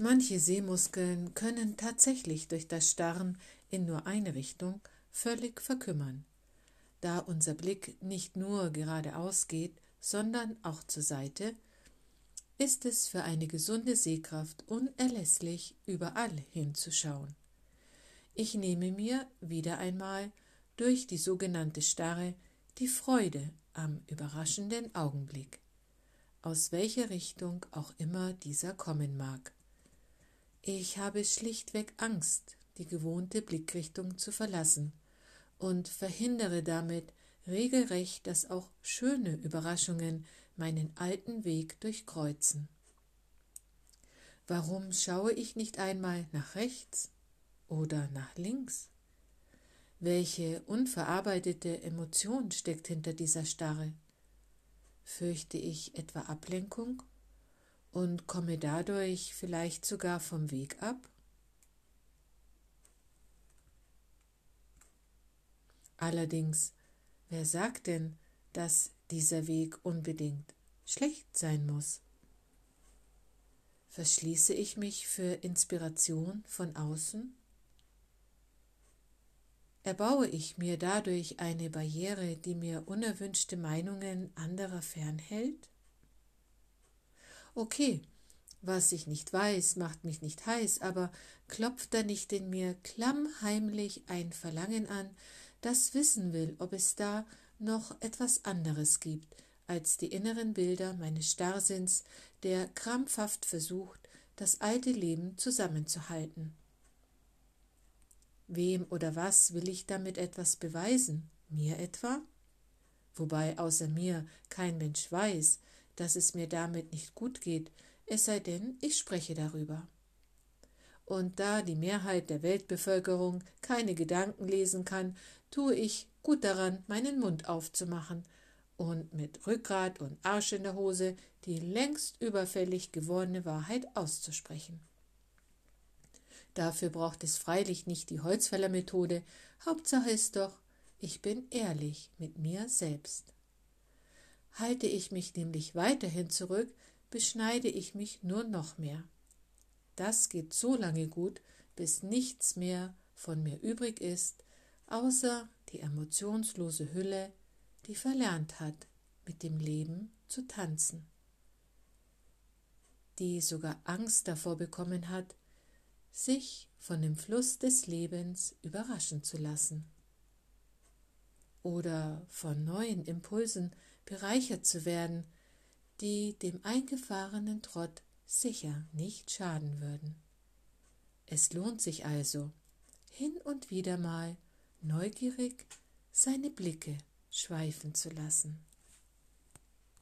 Manche Sehmuskeln können tatsächlich durch das Starren in nur eine Richtung völlig verkümmern. Da unser Blick nicht nur geradeaus geht, sondern auch zur Seite, ist es für eine gesunde Sehkraft unerlässlich, überall hinzuschauen. Ich nehme mir wieder einmal durch die sogenannte Starre die Freude am überraschenden Augenblick, aus welcher Richtung auch immer dieser kommen mag. Ich habe schlichtweg Angst, die gewohnte Blickrichtung zu verlassen und verhindere damit regelrecht, dass auch schöne Überraschungen meinen alten Weg durchkreuzen. Warum schaue ich nicht einmal nach rechts oder nach links? Welche unverarbeitete Emotion steckt hinter dieser Starre? Fürchte ich etwa Ablenkung und komme dadurch vielleicht sogar vom Weg ab? Allerdings, wer sagt denn, dass dieser Weg unbedingt schlecht sein muss? Verschließe ich mich für Inspiration von außen? Erbaue ich mir dadurch eine Barriere, die mir unerwünschte Meinungen anderer fernhält? Okay, was ich nicht weiß, macht mich nicht heiß, aber klopft da nicht in mir klammheimlich ein Verlangen an, das wissen will, ob es da noch etwas anderes gibt als die inneren Bilder meines Starrsinns, der krampfhaft versucht, das alte Leben zusammenzuhalten. Wem oder was will ich damit etwas beweisen? Mir etwa? Wobei außer mir kein Mensch weiß, dass es mir damit nicht gut geht, es sei denn, ich spreche darüber. Und da die Mehrheit der Weltbevölkerung keine Gedanken lesen kann, tue ich gut daran, meinen Mund aufzumachen und mit Rückgrat und Arsch in der Hose die längst überfällig gewordene Wahrheit auszusprechen. Dafür braucht es freilich nicht die Holzfällermethode, Hauptsache ist doch, ich bin ehrlich mit mir selbst. Halte ich mich nämlich weiterhin zurück, beschneide ich mich nur noch mehr. Das geht so lange gut, bis nichts mehr von mir übrig ist, außer die emotionslose Hülle, die verlernt hat, mit dem Leben zu tanzen, die sogar Angst davor bekommen hat, sich von dem Fluss des Lebens überraschen zu lassen oder von neuen Impulsen bereichert zu werden, die dem eingefahrenen Trott sicher nicht schaden würden. Es lohnt sich also, hin und wieder mal neugierig seine Blicke schweifen zu lassen.